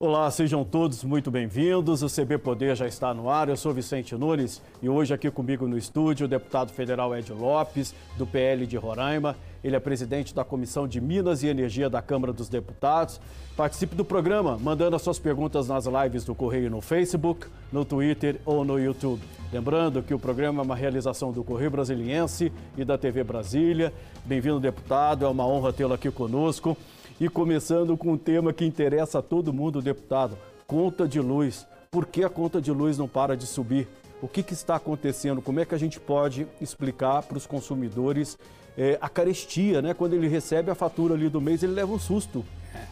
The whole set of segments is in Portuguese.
Olá, sejam todos muito bem-vindos. O CB Poder já está no ar. Eu sou Vicente Nunes e hoje aqui comigo no estúdio o deputado federal Ed Lopes, do PL de Roraima. Ele é presidente da Comissão de Minas e Energia da Câmara dos Deputados. Participe do programa mandando as suas perguntas nas lives do Correio no Facebook, no Twitter ou no YouTube. Lembrando que o programa é uma realização do Correio Brasiliense e da TV Brasília. Bem-vindo, deputado. É uma honra tê-lo aqui conosco. E começando com um tema que interessa a todo mundo, deputado: conta de luz. Por que a conta de luz não para de subir? O que, que está acontecendo? Como é que a gente pode explicar para os consumidores é, a carestia, né? Quando ele recebe a fatura ali do mês, ele leva um susto. É.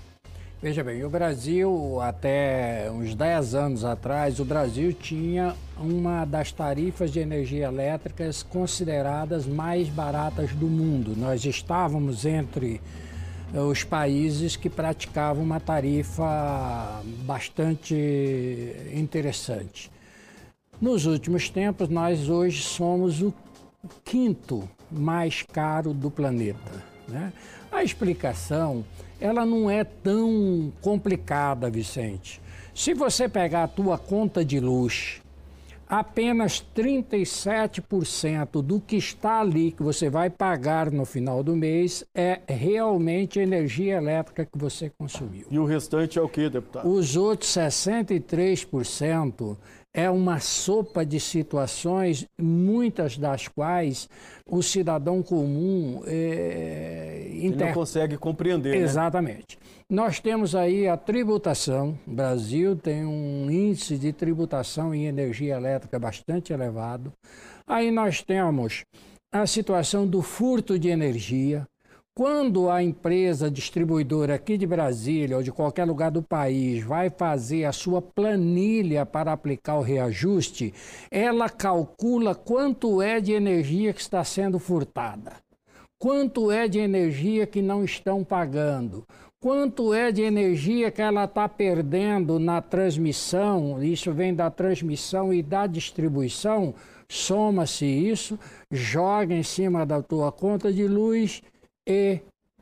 Veja bem, o Brasil, até uns 10 anos atrás, o Brasil tinha uma das tarifas de energia elétricas consideradas mais baratas do mundo. Nós estávamos entre os países que praticavam uma tarifa bastante interessante. Nos últimos tempos, nós hoje somos o quinto mais caro do planeta. Né? A explicação ela não é tão complicada, Vicente. Se você pegar a tua conta de luz apenas 37% do que está ali que você vai pagar no final do mês é realmente energia elétrica que você consumiu. E o restante é o que, deputado? Os outros 63% é uma sopa de situações, muitas das quais o cidadão comum é, inter... não consegue compreender. Né? Exatamente. Né? Nós temos aí a tributação. O Brasil tem um índice de tributação em energia elétrica bastante elevado. Aí nós temos a situação do furto de energia. Quando a empresa distribuidora aqui de Brasília ou de qualquer lugar do país vai fazer a sua planilha para aplicar o reajuste, ela calcula quanto é de energia que está sendo furtada, quanto é de energia que não estão pagando, quanto é de energia que ela está perdendo na transmissão, isso vem da transmissão e da distribuição, soma-se isso, joga em cima da tua conta de luz e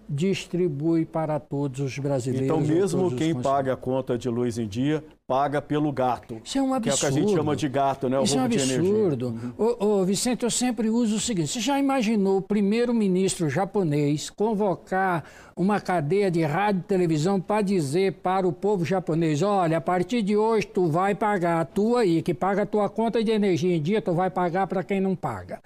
distribui para todos os brasileiros. Então, mesmo quem paga a conta de luz em dia, paga pelo gato. Isso é um absurdo. Que é o que a gente chama de gato, né? O Isso é um absurdo. Ô, ô, Vicente, eu sempre uso o seguinte: você já imaginou o primeiro-ministro japonês convocar uma cadeia de rádio e televisão para dizer para o povo japonês: olha, a partir de hoje tu vai pagar, tu aí, que paga a tua conta de energia em dia, tu vai pagar para quem não paga.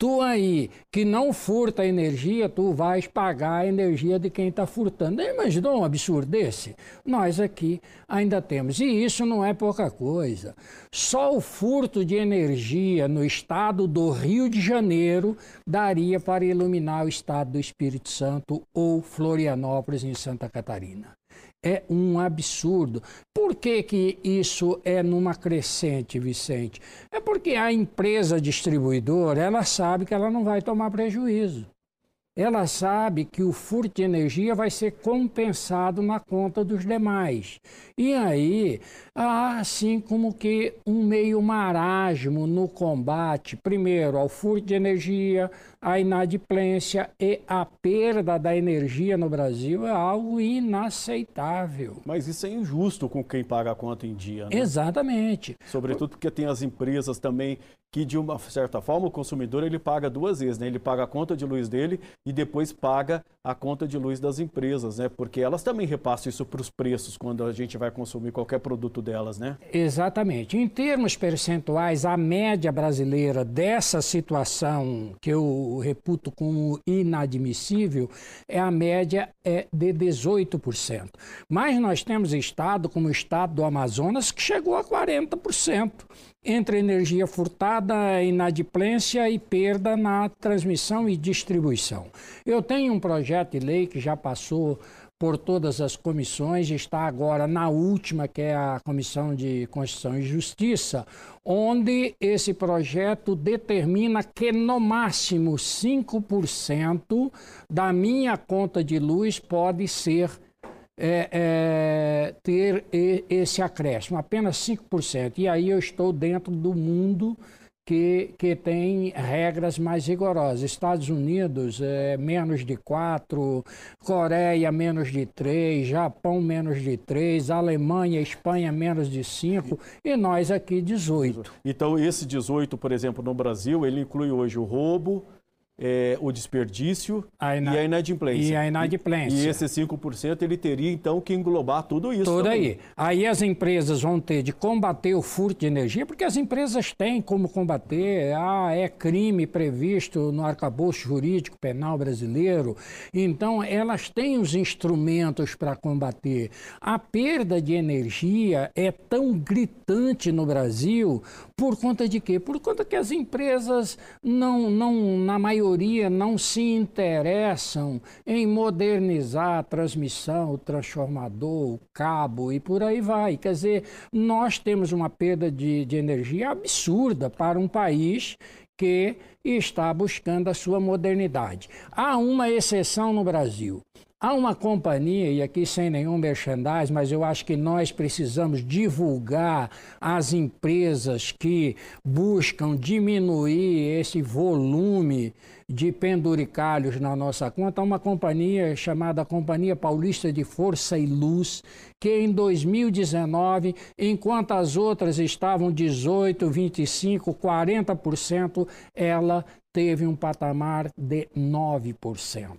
Tu aí, que não furta energia, tu vais pagar a energia de quem está furtando. Imaginou um absurdo desse? Nós aqui ainda temos. E isso não é pouca coisa. Só o furto de energia no estado do Rio de Janeiro daria para iluminar o estado do Espírito Santo ou Florianópolis, em Santa Catarina é um absurdo. Por que, que isso é numa crescente, Vicente? É porque a empresa distribuidora, ela sabe que ela não vai tomar prejuízo ela sabe que o furto de energia vai ser compensado na conta dos demais. E aí há assim como que um meio marasmo no combate, primeiro ao furto de energia, a inadimplência e a perda da energia no Brasil é algo inaceitável. Mas isso é injusto com quem paga a conta em dia, né? Exatamente. Sobretudo porque tem as empresas também que de uma certa forma o consumidor ele paga duas vezes, né? Ele paga a conta de luz dele e depois paga a conta de luz das empresas, né? Porque elas também repassam isso para os preços quando a gente vai consumir qualquer produto delas, né? Exatamente. Em termos percentuais, a média brasileira dessa situação que reputo como inadmissível é a média é de 18%. Mas nós temos estado como o estado do Amazonas que chegou a 40% entre energia furtada, inadimplência e perda na transmissão e distribuição. Eu tenho um projeto de lei que já passou por todas as comissões, está agora na última, que é a Comissão de Constituição e Justiça, onde esse projeto determina que no máximo 5% da minha conta de luz pode ser é, é, ter esse acréscimo, apenas 5%. E aí eu estou dentro do mundo que, que tem regras mais rigorosas. Estados Unidos, é, menos de 4, Coreia, menos de 3, Japão, menos de 3, Alemanha, Espanha, menos de 5 e nós aqui 18. Então, esse 18, por exemplo, no Brasil, ele inclui hoje o roubo, é, o desperdício a e a inadimplência. E a inadimplência. E, e esse 5% ele teria então que englobar tudo isso. Tudo também. aí. Aí as empresas vão ter de combater o furto de energia, porque as empresas têm como combater. Ah, é crime previsto no arcabouço jurídico penal brasileiro. Então elas têm os instrumentos para combater. A perda de energia é tão gritante no Brasil por conta de quê? Por conta que as empresas não, não na maioria maioria não se interessam em modernizar a transmissão, o transformador, o cabo e por aí vai. Quer dizer, nós temos uma perda de, de energia absurda para um país que está buscando a sua modernidade. Há uma exceção no Brasil. Há uma companhia, e aqui sem nenhum merchandising, mas eu acho que nós precisamos divulgar as empresas que buscam diminuir esse volume de penduricalhos na nossa conta. Uma companhia chamada Companhia Paulista de Força e Luz, que em 2019, enquanto as outras estavam 18, 25, 40%, ela teve um patamar de 9%.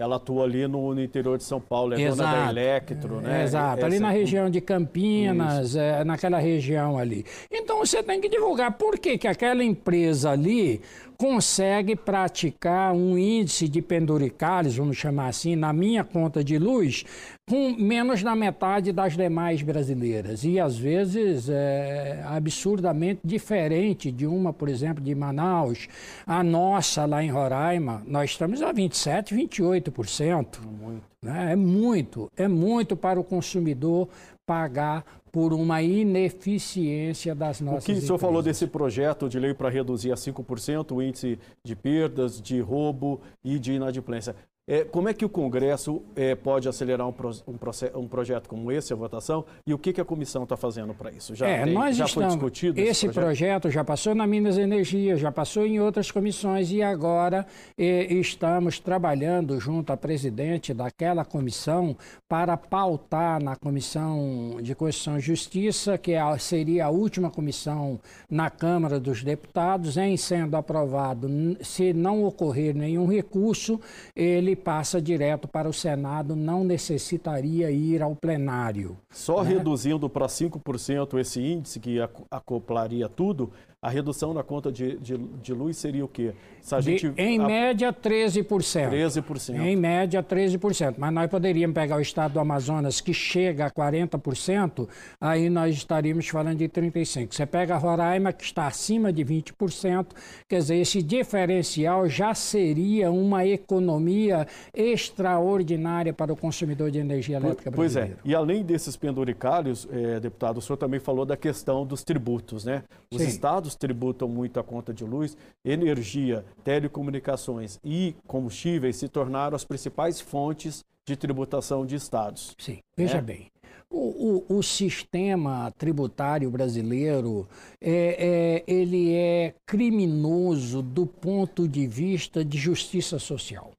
Ela atua ali no, no, interior de São Paulo, é Exato. dona da Electro, né? Exato, ali na região de Campinas, é, naquela região ali. Então você tem que divulgar por que, que aquela empresa ali consegue praticar um índice de penduricalhos, vamos chamar assim, na minha conta de luz, com menos da metade das demais brasileiras. E às vezes é absurdamente diferente de uma, por exemplo, de Manaus. A nossa lá em Roraima, nós estamos a 27, 28%. Muito. Né? É muito, é muito para o consumidor pagar por uma ineficiência das nossas O que o senhor falou desse projeto de lei para reduzir a 5% o índice de perdas, de roubo e de inadimplência. É, como é que o Congresso é, pode acelerar um, pro, um, um, projeto como esse, a votação, e o que, que a comissão está fazendo para isso? Já, é, tem, já estamos, foi discutido esse, esse projeto? projeto? já passou na Minas Energia, já passou em outras comissões e agora é, estamos trabalhando junto à presidente daquela comissão para pautar na Comissão de Constituição e Justiça, que é seria a última comissão na Câmara dos Deputados, em sendo aprovado, se não ocorrer nenhum recurso, ele ele passa direto para o Senado, não necessitaria ir ao plenário. Só né? reduzindo para 5% esse índice que acoplaria tudo, a redução na conta de, de, de luz seria o quê? Se a de, gente, em a... média, 13%. 13%. Em média, 13%. Mas nós poderíamos pegar o estado do Amazonas, que chega a 40%, aí nós estaríamos falando de 35%. Você pega Roraima, que está acima de 20%, quer dizer, esse diferencial já seria uma economia extraordinária para o consumidor de energia elétrica brasileiro. Pois é. E além desses penduricários, é, deputado, o senhor também falou da questão dos tributos, né? Os Sim. estados tributam muito a conta de luz, energia, telecomunicações e combustíveis se tornaram as principais fontes de tributação de estados. Sim, veja é? bem. O, o, o, sistema tributário brasileiro é, é, ele é criminoso do ponto de vista de justiça social.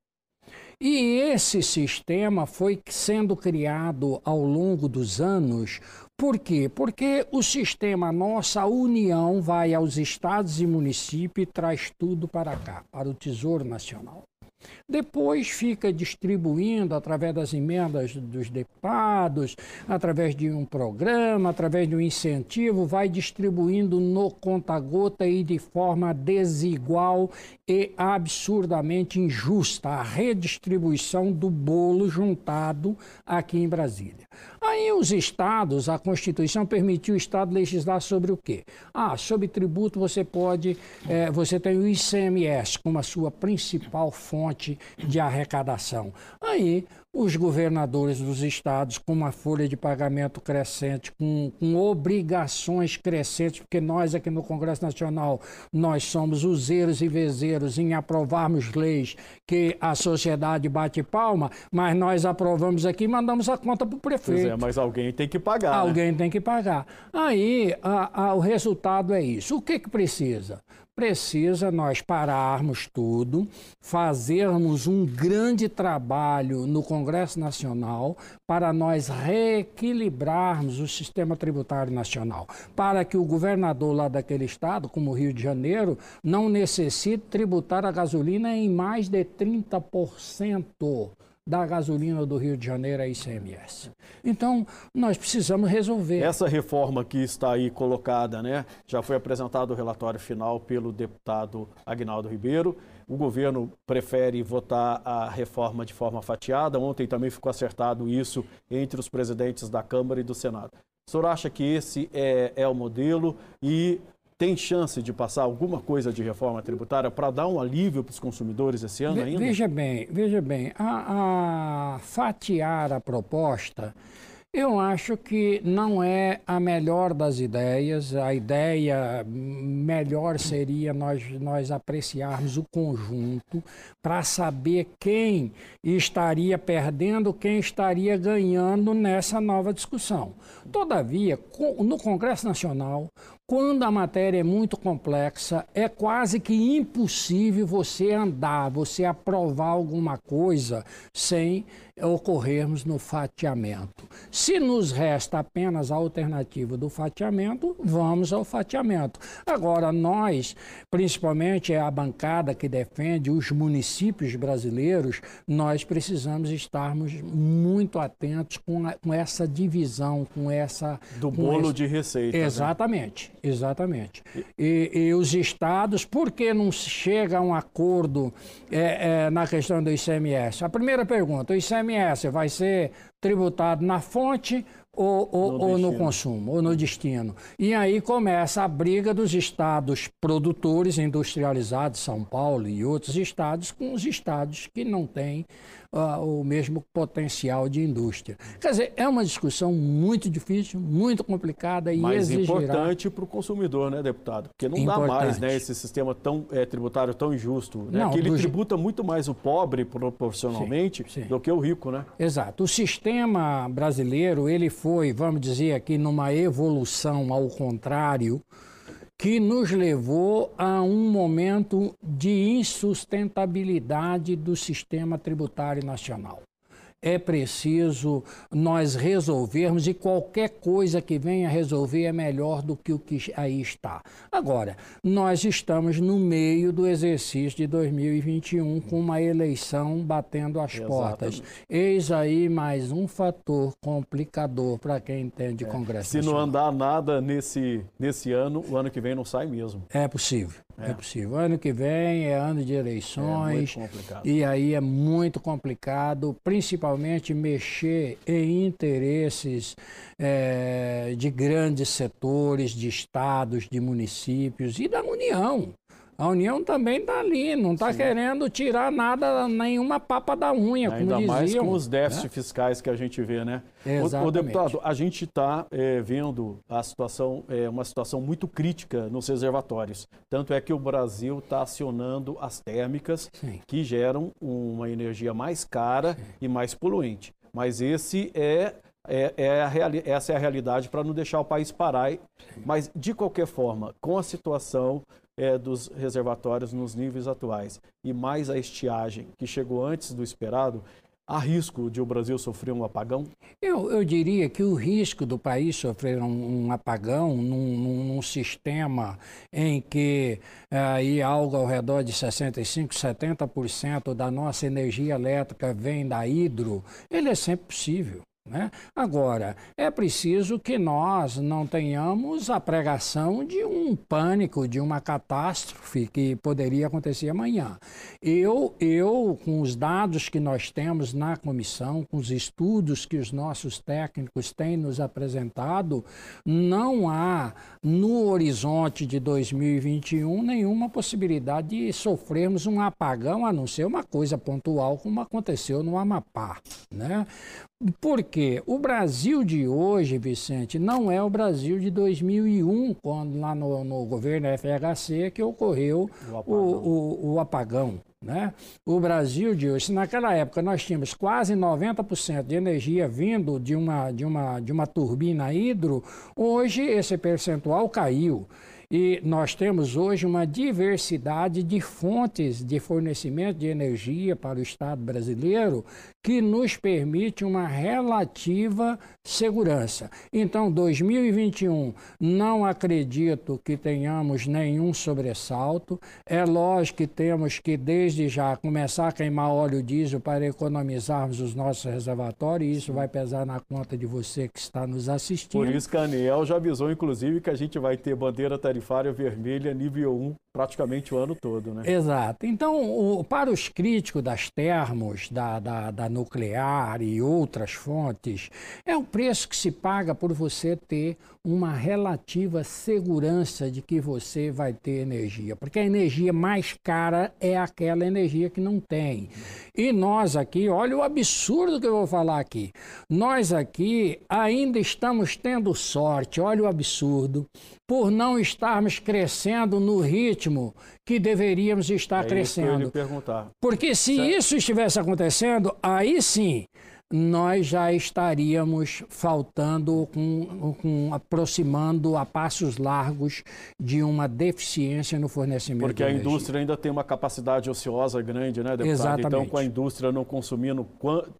E esse sistema foi sendo criado ao longo dos anos por quê? Porque o sistema nossa União vai aos estados e municípios e traz tudo para cá, para o Tesouro Nacional. Depois fica distribuindo através das emendas dos deputados, através de um programa, através de um incentivo, vai distribuindo no conta-gota e de forma desigual e absurdamente injusta a redistribuição do bolo juntado aqui em Brasília. Aí os estados, a Constituição permitiu o Estado legislar sobre o quê? Ah, sobre tributo você pode, é, você tem o ICMS como a sua principal fonte de arrecadação. Aí os governadores dos estados com uma folha de pagamento crescente, com, com, obrigações crescentes, porque nós aqui no Congresso Nacional, nós somos useiros e vezeiros em aprovarmos leis que a sociedade bate palma, mas nós aprovamos aqui e mandamos a conta para o prefeito. Pois é, mas alguém tem que pagar. Né? Alguém né? tem que pagar. Aí a, a, o resultado é isso. O que, que precisa? Precisa nós pararmos tudo, fazermos um grande trabalho no Congresso Nacional para nós reequilibrarmos o sistema tributário nacional, para que o governador lá daquele estado, como o Rio de Janeiro, não necessite tributar a gasolina em mais de 30% da gasolina do Rio de Janeiro a ICMS. Então, nós precisamos resolver. Essa reforma que está aí colocada, né? Já foi apresentado o relatório final pelo deputado Agnaldo Ribeiro. O governo prefere votar a reforma de forma fatiada. Ontem também ficou acertado isso entre os presidentes da Câmara e do Senado. O senhor acha que esse é, é o modelo e tem chance de passar alguma coisa de reforma tributária para dar um alívio para os consumidores esse ano ainda? Veja bem, veja bem, a, a fatiar a proposta eu acho que não é a melhor das ideias. A ideia melhor seria nós, nós apreciarmos o conjunto para saber quem estaria perdendo, quem estaria ganhando nessa nova discussão. Todavia, no Congresso Nacional, quando a matéria é muito complexa, é quase que impossível você andar, você aprovar alguma coisa sem ocorrermos no fatiamento. Se nos resta apenas a alternativa do fatiamento, vamos ao fatiamento. Agora, nós, principalmente é a bancada que defende os municípios brasileiros, nós precisamos estarmos muito atentos com, a, com essa divisão, com essa. Do bolo esse... de receita. Exatamente, né? exatamente. E, e, os estados, por que não chega a um acordo é, é, na questão do ICMS? A primeira pergunta: o ICMS ICMS vai ser tributado na fonte ou, ou, no, ou no, consumo, ou no destino. E aí começa a briga dos estados produtores industrializados, São Paulo e outros estados, com os estados que não têm uh, o mesmo potencial de indústria. Quer dizer, é uma discussão muito difícil, muito complicada e Mas exigirá... importante para o consumidor, né, deputado? Porque não importante. dá mais né, esse sistema tão, é, tributário tão injusto. Né? Não, que ele do... tributa muito mais o pobre proporcionalmente sim, sim. do que o rico, né? Exato. O sistema brasileiro, ele foi, vamos dizer aqui, numa evolução ao contrário que nos levou a um momento de insustentabilidade do sistema tributário nacional é preciso nós resolvermos e qualquer coisa que venha resolver é melhor do que o que aí está. Agora, nós estamos no meio do exercício de 2021 com uma eleição batendo as Exatamente. portas. Eis aí mais um fator complicador para quem entende é. Congresso. Se não andar nada nesse, nesse ano, o ano que vem não sai mesmo. É possível. É. é. possível. Ano que vem é ano de eleições. É e aí é muito complicado, principalmente mexer em interesses é, de grandes setores, de estados, de municípios e da União. A União também está ali, não está querendo tirar nada, nenhuma papa da unha, Ainda como mais com os déficits né? fiscais que a gente vê, né? Exatamente. O, o deputado, a gente está é, vendo a situação, é, uma situação muito crítica nos reservatórios. Tanto é que o Brasil está acionando as térmicas Sim. que geram uma energia mais cara Sim. e mais poluente. Mas esse é é, é a reali essa é a realidade para não deixar o país parar. Mas, de qualquer forma, com a situação é, dos reservatórios nos níveis atuais e mais a estiagem que chegou antes do esperado, há risco de o Brasil sofrer um apagão? Eu, eu diria que o risco do país sofrer um, um apagão num, num, num, sistema em que é, aí algo ao redor de 65, 70% da nossa energia elétrica vem da hidro, ele é sempre possível. Né? Agora, é preciso que nós não tenhamos a pregação de um pânico, de uma catástrofe que poderia acontecer amanhã. Eu, eu, com os dados que nós temos na comissão, com os estudos que os nossos técnicos têm nos apresentado, não há no horizonte de 2021 nenhuma possibilidade de sofrermos um apagão, a não ser uma coisa pontual, como aconteceu no Amapá. Né? Porque o Brasil de hoje, Vicente, não é o Brasil de 2001, quando lá no, no governo FHC que ocorreu o apagão. O, o, o apagão né? O Brasil de hoje, se naquela época nós tínhamos quase 90% de energia vindo de uma, de, uma, de uma turbina hidro, hoje esse percentual caiu. E nós temos hoje uma diversidade de fontes de fornecimento de energia para o Estado brasileiro que nos permite uma relativa segurança. Então, 2021, não acredito que tenhamos nenhum sobressalto. É lógico que temos que, desde já, começar a queimar óleo diesel para economizarmos os nossos reservatórios, e isso vai pesar na conta de você que está nos assistindo. Por isso que a já avisou, inclusive, que a gente vai ter bandeira tarifária vermelha nível 1 praticamente o ano todo, né? Exato. Então, o, para os críticos das termos, da, da, da, nuclear e outras fontes, é o preço que se paga por você ter uma relativa segurança de que você vai ter energia. Porque a energia mais cara é aquela energia que não tem. E nós aqui, olha o absurdo que eu vou falar aqui. Nós aqui ainda estamos tendo sorte, olha o absurdo, por não estarmos crescendo no ritmo que deveríamos estar é crescendo. Porque se certo. isso estivesse acontecendo, aí sim nós já estaríamos faltando, com, com, aproximando a passos largos de uma deficiência no fornecimento. Porque a indústria ainda tem uma capacidade ociosa grande, né, deputado? Exatamente. Então, com a indústria não consumindo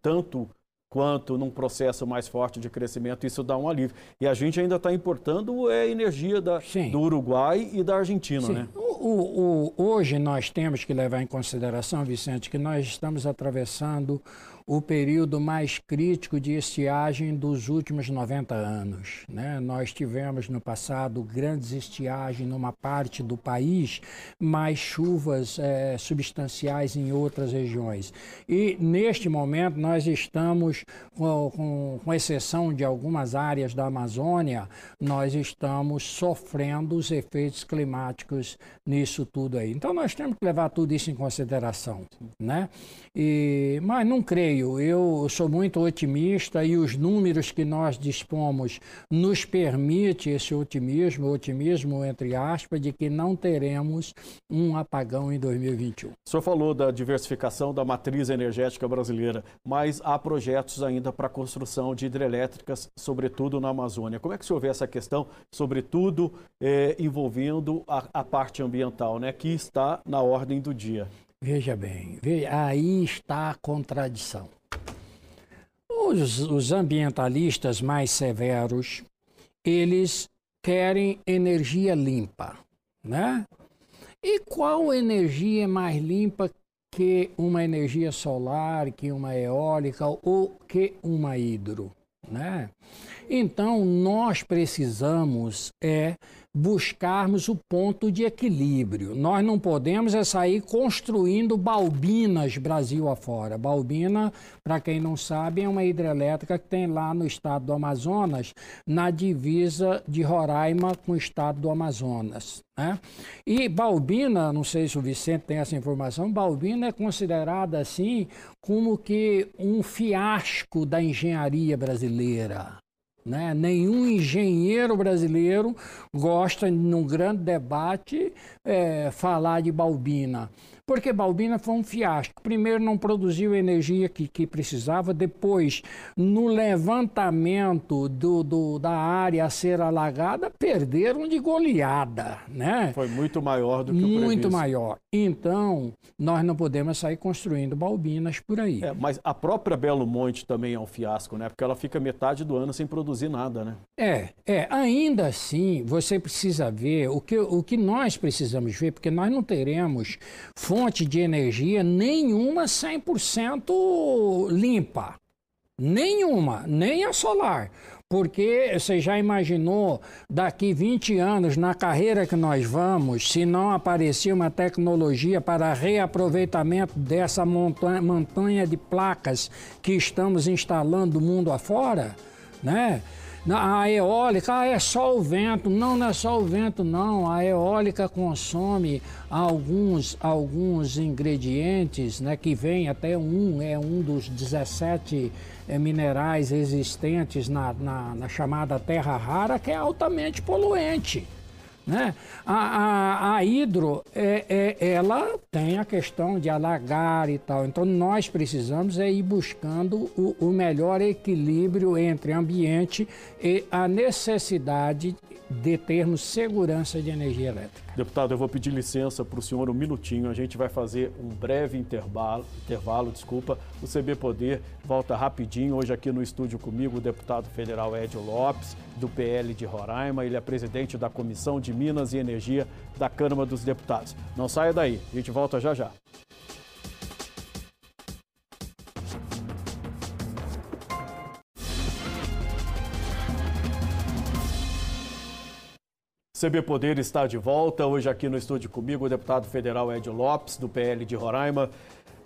tanto quanto num processo mais forte de crescimento, isso dá um alívio. E a gente ainda está importando é, energia da, do Uruguai e da Argentina, Sim. né? O, o, hoje nós temos que levar em consideração, Vicente, que nós estamos atravessando o período mais crítico de estiagem dos últimos 90 anos. Né? Nós tivemos no passado grandes estiagens numa parte do país, mas chuvas é, substanciais em outras regiões. E neste momento nós estamos, com, com, com exceção de algumas áreas da Amazônia, nós estamos sofrendo os efeitos climáticos nisso tudo aí. Então nós temos que levar tudo isso em consideração. Né? E, mas não creio creio, eu sou muito otimista e os números que nós dispomos nos permite esse otimismo, otimismo entre aspas, de que não teremos um apagão em 2021. O senhor falou da diversificação da matriz energética brasileira, mas há projetos ainda para a construção de hidrelétricas, sobretudo na Amazônia. Como é que o senhor vê essa questão, sobretudo é, envolvendo a, a parte ambiental, né, que está na ordem do dia? Veja bem, veja, aí está a contradição. Os, os ambientalistas mais severos, eles querem energia limpa, né? E qual energia é mais limpa que uma energia solar, que uma eólica ou que uma hidro, né? Então nós precisamos é buscarmos o ponto de equilíbrio. Nós não podemos é sair construindo balbinas Brasil afora. Balbina, para quem não sabe, é uma hidrelétrica que tem lá no estado do Amazonas, na divisa de Roraima com o estado do Amazonas. Né? E Balbina, não sei se o Vicente tem essa informação, Balbina é considerada assim como que um fiasco da engenharia brasileira. Né? Nenhum engenheiro brasileiro gosta, num grande debate, é, falar de Balbina. Porque Balbina foi um fiasco. Primeiro, não produziu a energia que, que precisava. Depois, no levantamento do, do, da área a ser alagada, perderam de goleada. Né? Foi muito maior do que muito o previsto. Muito maior. Então, nós não podemos sair construindo Balbinas por aí. É, mas a própria Belo Monte também é um fiasco, né? Porque ela fica metade do ano sem produzir nada, né? É, é. Ainda assim, você precisa ver o que, o que nós precisamos ver, porque nós não teremos fonte de energia nenhuma 100% limpa. Nenhuma, nem a solar. Porque você já imaginou, daqui 20 anos, na carreira que nós vamos, se não aparecer uma tecnologia para reaproveitamento dessa montanha, montanha de placas que estamos instalando mundo afora, né? A eólica ah, é só o vento. Não, não é só o vento, não. A eólica consome alguns, alguns ingredientes, né, que vem até um, é um dos 17 é, minerais existentes na, na, na chamada terra rara, que é altamente poluente. Né? A, a, a hidro, é, é, ela tem a questão de alagar e tal. Então, nós precisamos é ir buscando o, o melhor equilíbrio entre ambiente e a necessidade de termos segurança de energia elétrica. Deputado, eu vou pedir licença para o senhor um minutinho. A gente vai fazer um breve intervalo, intervalo, desculpa. O CB Poder volta rapidinho. Hoje aqui no estúdio comigo o deputado federal Edio Lopes, do PL de Roraima. Ele é presidente da Comissão de Minas e Energia da Câmara dos Deputados. Não saia daí, a gente volta já já. CB Poder está de volta. Hoje aqui no estúdio comigo o deputado federal Ed Lopes, do PL de Roraima.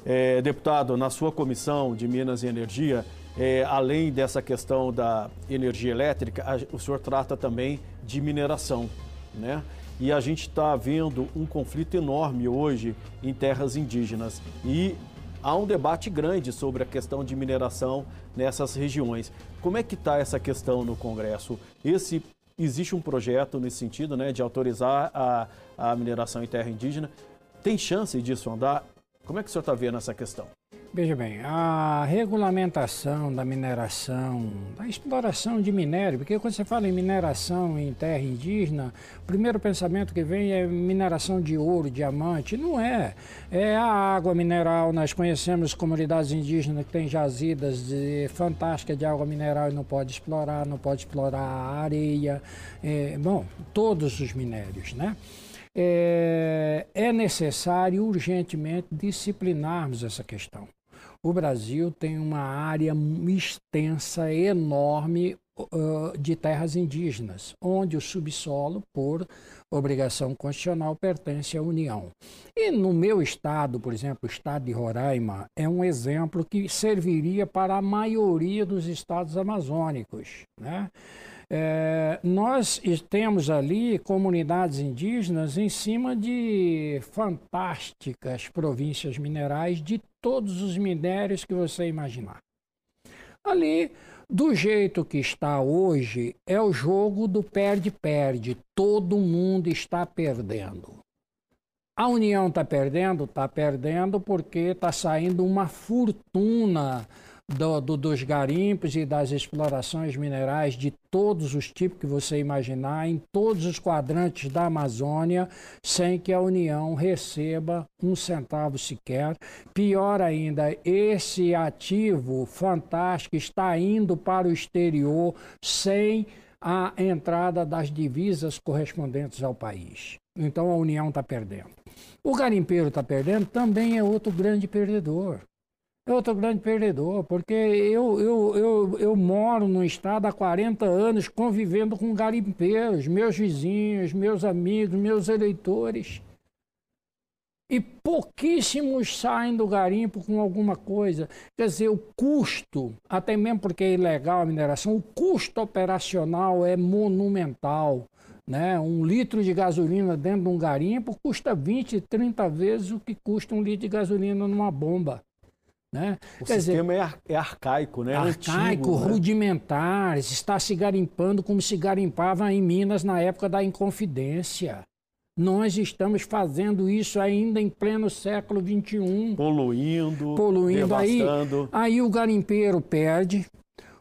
É, deputado, na sua comissão de Minas e Energia, é, além dessa questão da energia elétrica, a, o senhor trata também de mineração, né? E a gente está vendo um conflito enorme hoje em terras indígenas. E há um debate grande sobre a questão de mineração nessas regiões. Como é que está essa questão no Congresso? Esse Existe um projeto nesse sentido, né, de autorizar a, a mineração em terra indígena. Tem chance disso andar? Como é que o senhor está vendo essa questão? Veja bem, a regulamentação da mineração, da exploração de minério, porque quando você fala em mineração em terra indígena, o primeiro pensamento que vem é mineração de ouro, diamante. Não é. É a água mineral. Nós conhecemos comunidades indígenas que têm jazidas de, fantásticas de água mineral e não pode explorar, não pode explorar a areia. É, bom, todos os minérios, né? é, é necessário urgentemente disciplinarmos essa questão. O Brasil tem uma área extensa, enorme uh, de terras indígenas, onde o subsolo, por obrigação constitucional, pertence à União. E no meu estado, por exemplo, o estado de Roraima, é um exemplo que serviria para a maioria dos estados amazônicos. Né? É, nós temos ali comunidades indígenas em cima de fantásticas províncias minerais de todos os minérios que você imaginar. Ali, do jeito que está hoje, é o jogo do perde-perde. Todo mundo está perdendo. A União está perdendo? Está perdendo porque está saindo uma fortuna do, do, dos garimpos e das explorações minerais de todos os tipos que você imaginar, em todos os quadrantes da Amazônia, sem que a União receba um centavo sequer. Pior ainda, esse ativo fantástico está indo para o exterior sem a entrada das divisas correspondentes ao país. Então a União está perdendo. O garimpeiro está perdendo, também é outro grande perdedor é outro grande perdedor, porque eu, eu, eu, eu moro no estado há 40 anos convivendo com garimpeiros, meus vizinhos, meus amigos, meus eleitores. E pouquíssimos saem do garimpo com alguma coisa. Quer dizer, o custo, até mesmo porque é ilegal a mineração, o custo operacional é monumental. Né? Um litro de gasolina dentro de um garimpo custa 20, 30 vezes o que custa um litro de gasolina numa bomba. Né? O Quer sistema dizer, é, arcaico, né? Arcaico, Antigo, né? rudimentar, né? está se garimpando como se garimpava em Minas na época da Inconfidência. Nós estamos fazendo isso ainda em pleno século XXI. Poluindo, poluindo devastando. Aí, aí o garimpeiro perde,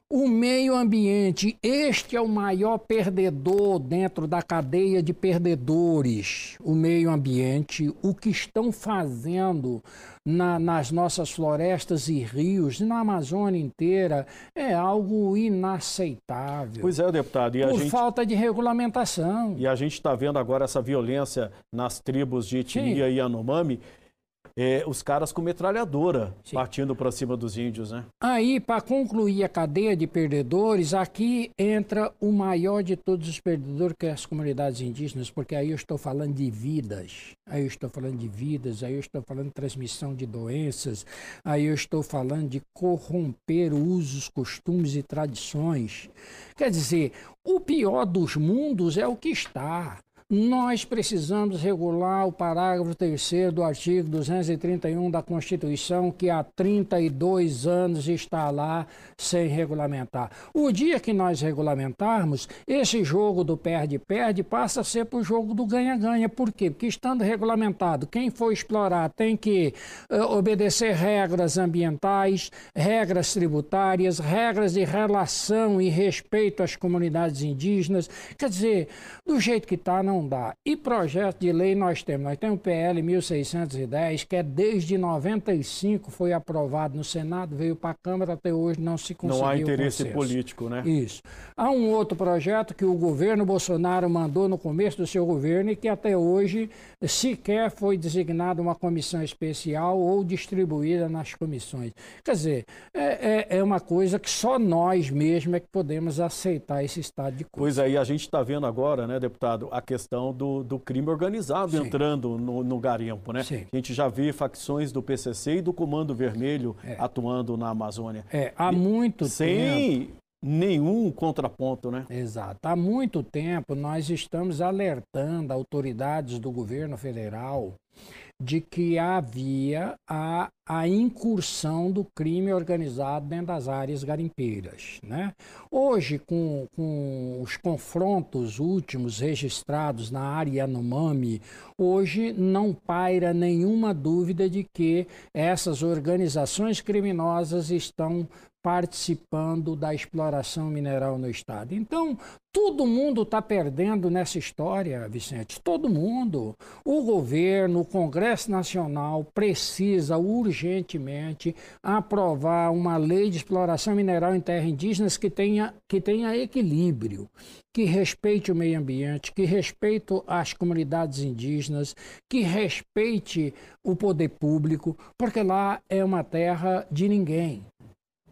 o meio ambiente, este é o maior perdedor dentro da cadeia de perdedores. O meio ambiente, o que estão fazendo na, nas nossas florestas e rios, na Amazônia inteira, é algo inaceitável. Pois é, deputado. E por gente... falta de regulamentação. E a gente está vendo agora essa violência nas tribos de etnia Sim. Yanomami. É, os caras com metralhadora Sim. partindo para cima dos índios, né? Aí, para concluir a cadeia de perdedores, aqui entra o maior de todos os perdedores, que é as comunidades indígenas, porque aí eu estou falando de vidas, aí eu estou falando de vidas, aí eu estou falando de transmissão de doenças, aí eu estou falando de corromper usos, costumes e tradições. Quer dizer, o pior dos mundos é o que está. Nós precisamos regular o parágrafo 3 do artigo 231 da Constituição, que há 32 anos está lá sem regulamentar. O dia que nós regulamentarmos, esse jogo do perde-perde passa a ser para o jogo do ganha-ganha. Por quê? Porque estando regulamentado, quem for explorar tem que uh, obedecer regras ambientais, regras tributárias, regras de relação e respeito às comunidades indígenas. Quer dizer, do jeito que está, não não dá. E projeto de lei nós temos. Nós temos o PL 1610, que é desde 95 foi aprovado no Senado, veio para a Câmara, até hoje não se conseguiu Não há interesse político, né? Isso. Há um outro projeto que o governo Bolsonaro mandou no começo do seu governo e que até hoje sequer foi designada uma comissão especial ou distribuída nas comissões. Quer dizer, é, é, é uma coisa que só nós mesmos é que podemos aceitar esse estado de coisa. Pois aí, a gente está vendo agora, né, deputado, a questão questão do, do crime organizado Sim. entrando no, no, garimpo, né? Sim. A gente já vê facções do PCC e do Comando Vermelho é. atuando na Amazônia. É, há muito sem tempo. nenhum contraponto, né? Exato. Há muito tempo nós estamos alertando autoridades do governo federal de que havia a, a incursão do crime organizado dentro das áreas garimpeiras. Né? Hoje, com, com os confrontos últimos registrados na área Yanomami, hoje não paira nenhuma dúvida de que essas organizações criminosas estão participando da exploração mineral no estado. Então, todo mundo está perdendo nessa história, Vicente. Todo mundo. O governo, o Congresso Nacional precisa urgentemente aprovar uma lei de exploração mineral em terras indígenas que tenha, que tenha equilíbrio, que respeite o meio ambiente, que respeite as comunidades indígenas, que respeite o poder público, porque lá é uma terra de ninguém.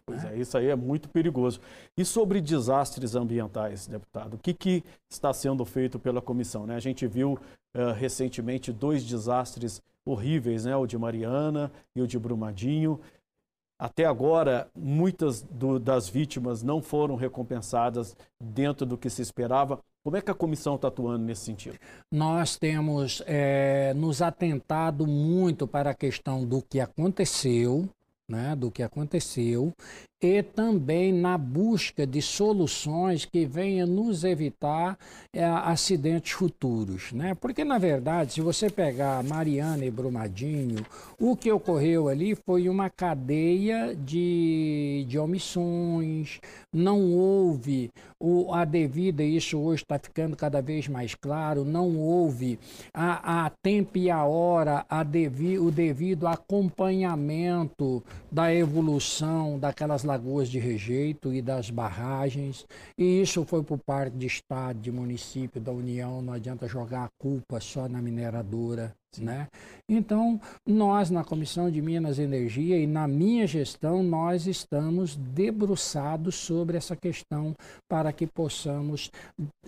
Pois é, isso aí é muito perigoso. E sobre desastres ambientais, deputado, o que, que está sendo feito pela comissão? Né? A gente viu uh, recentemente dois desastres horríveis, né? o de Mariana e o de Brumadinho. Até agora, muitas do, das vítimas não foram recompensadas dentro do que se esperava. Como é que a comissão está atuando nesse sentido? Nós temos é, nos atentado muito para a questão do que aconteceu, né, do que aconteceu e também na busca de soluções que venham nos evitar é, acidentes futuros. Né? Porque, na verdade, se você pegar Mariana e Brumadinho, o que ocorreu ali foi uma cadeia de, de omissões, não houve o, a devida, isso hoje está ficando cada vez mais claro, não houve a, a tempo e a hora, a devi, o devido acompanhamento da evolução daquelas lagoas de rejeito e das barragens. E isso foi por parte de Estado, de município, da União. Não adianta jogar a culpa só na mineradora. Né? Então, nós na Comissão de Minas e Energia e na minha gestão, nós estamos debruçados sobre essa questão para que possamos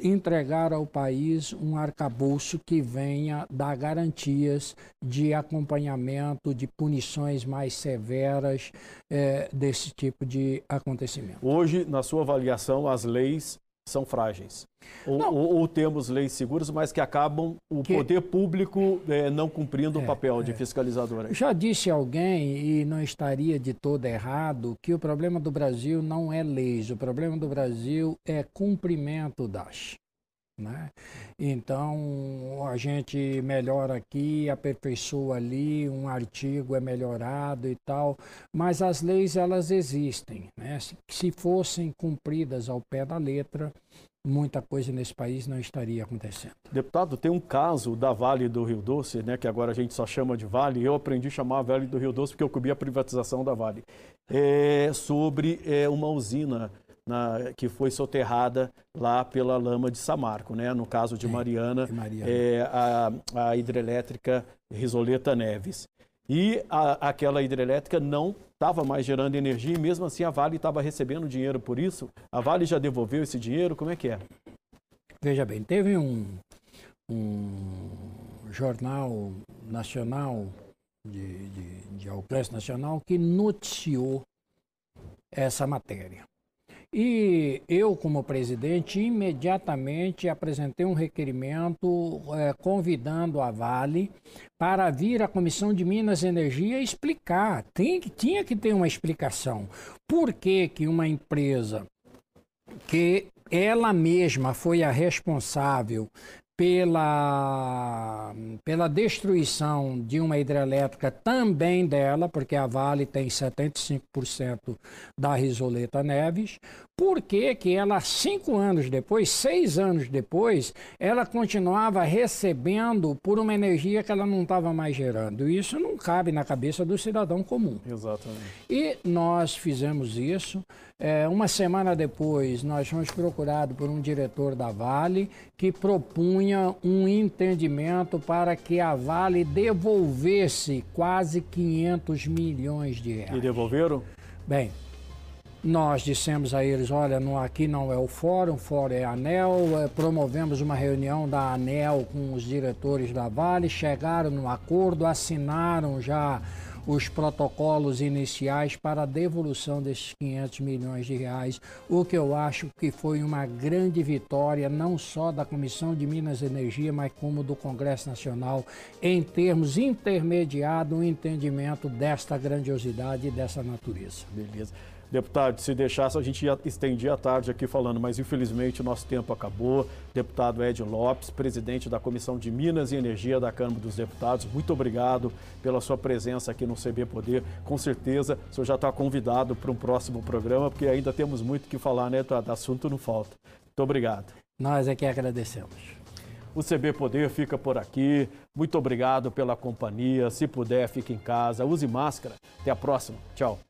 entregar ao país um arcabouço que venha dar garantias de acompanhamento, de punições mais severas é, desse tipo de acontecimento. Hoje, na sua avaliação, as leis são frágeis. Ou, ou, ou, temos leis seguras, mas que acabam o que... poder público é, não cumprindo é, o papel é. de fiscalizador. Já disse alguém, e não estaria de todo errado, que o problema do Brasil não é leis, o problema do Brasil é cumprimento das. Né? Então a gente melhora aqui, aperfeiçoa ali, um artigo é melhorado e tal, mas as leis elas existem. Né? Se, se fossem cumpridas ao pé da letra, muita coisa nesse país não estaria acontecendo. Deputado, tem um caso da Vale do Rio Doce, né, que agora a gente só chama de Vale, eu aprendi a chamar Vale do Rio Doce porque eu cobri a privatização da Vale, é sobre é, uma usina na, que foi soterrada lá pela lama de Samarco, né? no caso de Mariana, Mariana. É, a, a hidrelétrica Risoleta Neves. E a, aquela hidrelétrica não estava mais gerando energia e mesmo assim a Vale estava recebendo dinheiro por isso. A Vale já devolveu esse dinheiro? Como é que é? Veja bem, teve um, um jornal nacional de, de, de alcance nacional que noticiou essa matéria. E eu, como presidente, imediatamente apresentei um requerimento é, convidando a Vale para vir à Comissão de Minas e Energia explicar. Tem, tinha que ter uma explicação. Por que, que uma empresa que ela mesma foi a responsável pela, pela destruição de uma hidrelétrica também dela, porque a Vale tem 75% da Risoleta Neves, por que, que ela, cinco anos depois, seis anos depois, ela continuava recebendo por uma energia que ela não estava mais gerando? Isso não cabe na cabeça do cidadão comum. Exatamente. E nós fizemos isso. É, uma semana depois, nós fomos procurados por um diretor da Vale que propunha um entendimento para que a Vale devolvesse quase 500 milhões de reais. E devolveram? Bem, nós dissemos a eles, olha, não, aqui não é o fórum, o fórum é a ANEL, é, promovemos uma reunião da ANEL com os diretores da Vale, chegaram no acordo, assinaram já os protocolos iniciais para a devolução desses 500 milhões de reais, o que eu acho que foi uma grande vitória, não só da Comissão de Minas e Energia, mas como do Congresso Nacional, em termos intermediado o entendimento desta grandiosidade e dessa natureza. Beleza. Deputado, se deixasse, a gente ia estendia a tarde aqui falando, mas infelizmente o nosso tempo acabou. Deputado Ed Lopes, presidente da Comissão de Minas e Energia da Câmara dos Deputados, muito obrigado pela sua presença aqui no CB Poder. Com certeza, o senhor já está convidado para um próximo programa, porque ainda temos muito que falar, né, deputado? Assunto não falta. Muito obrigado. Nós é que agradecemos. O CB Poder fica por aqui. Muito obrigado pela companhia. Se puder, fique em casa. Use máscara. Até a próxima. Tchau.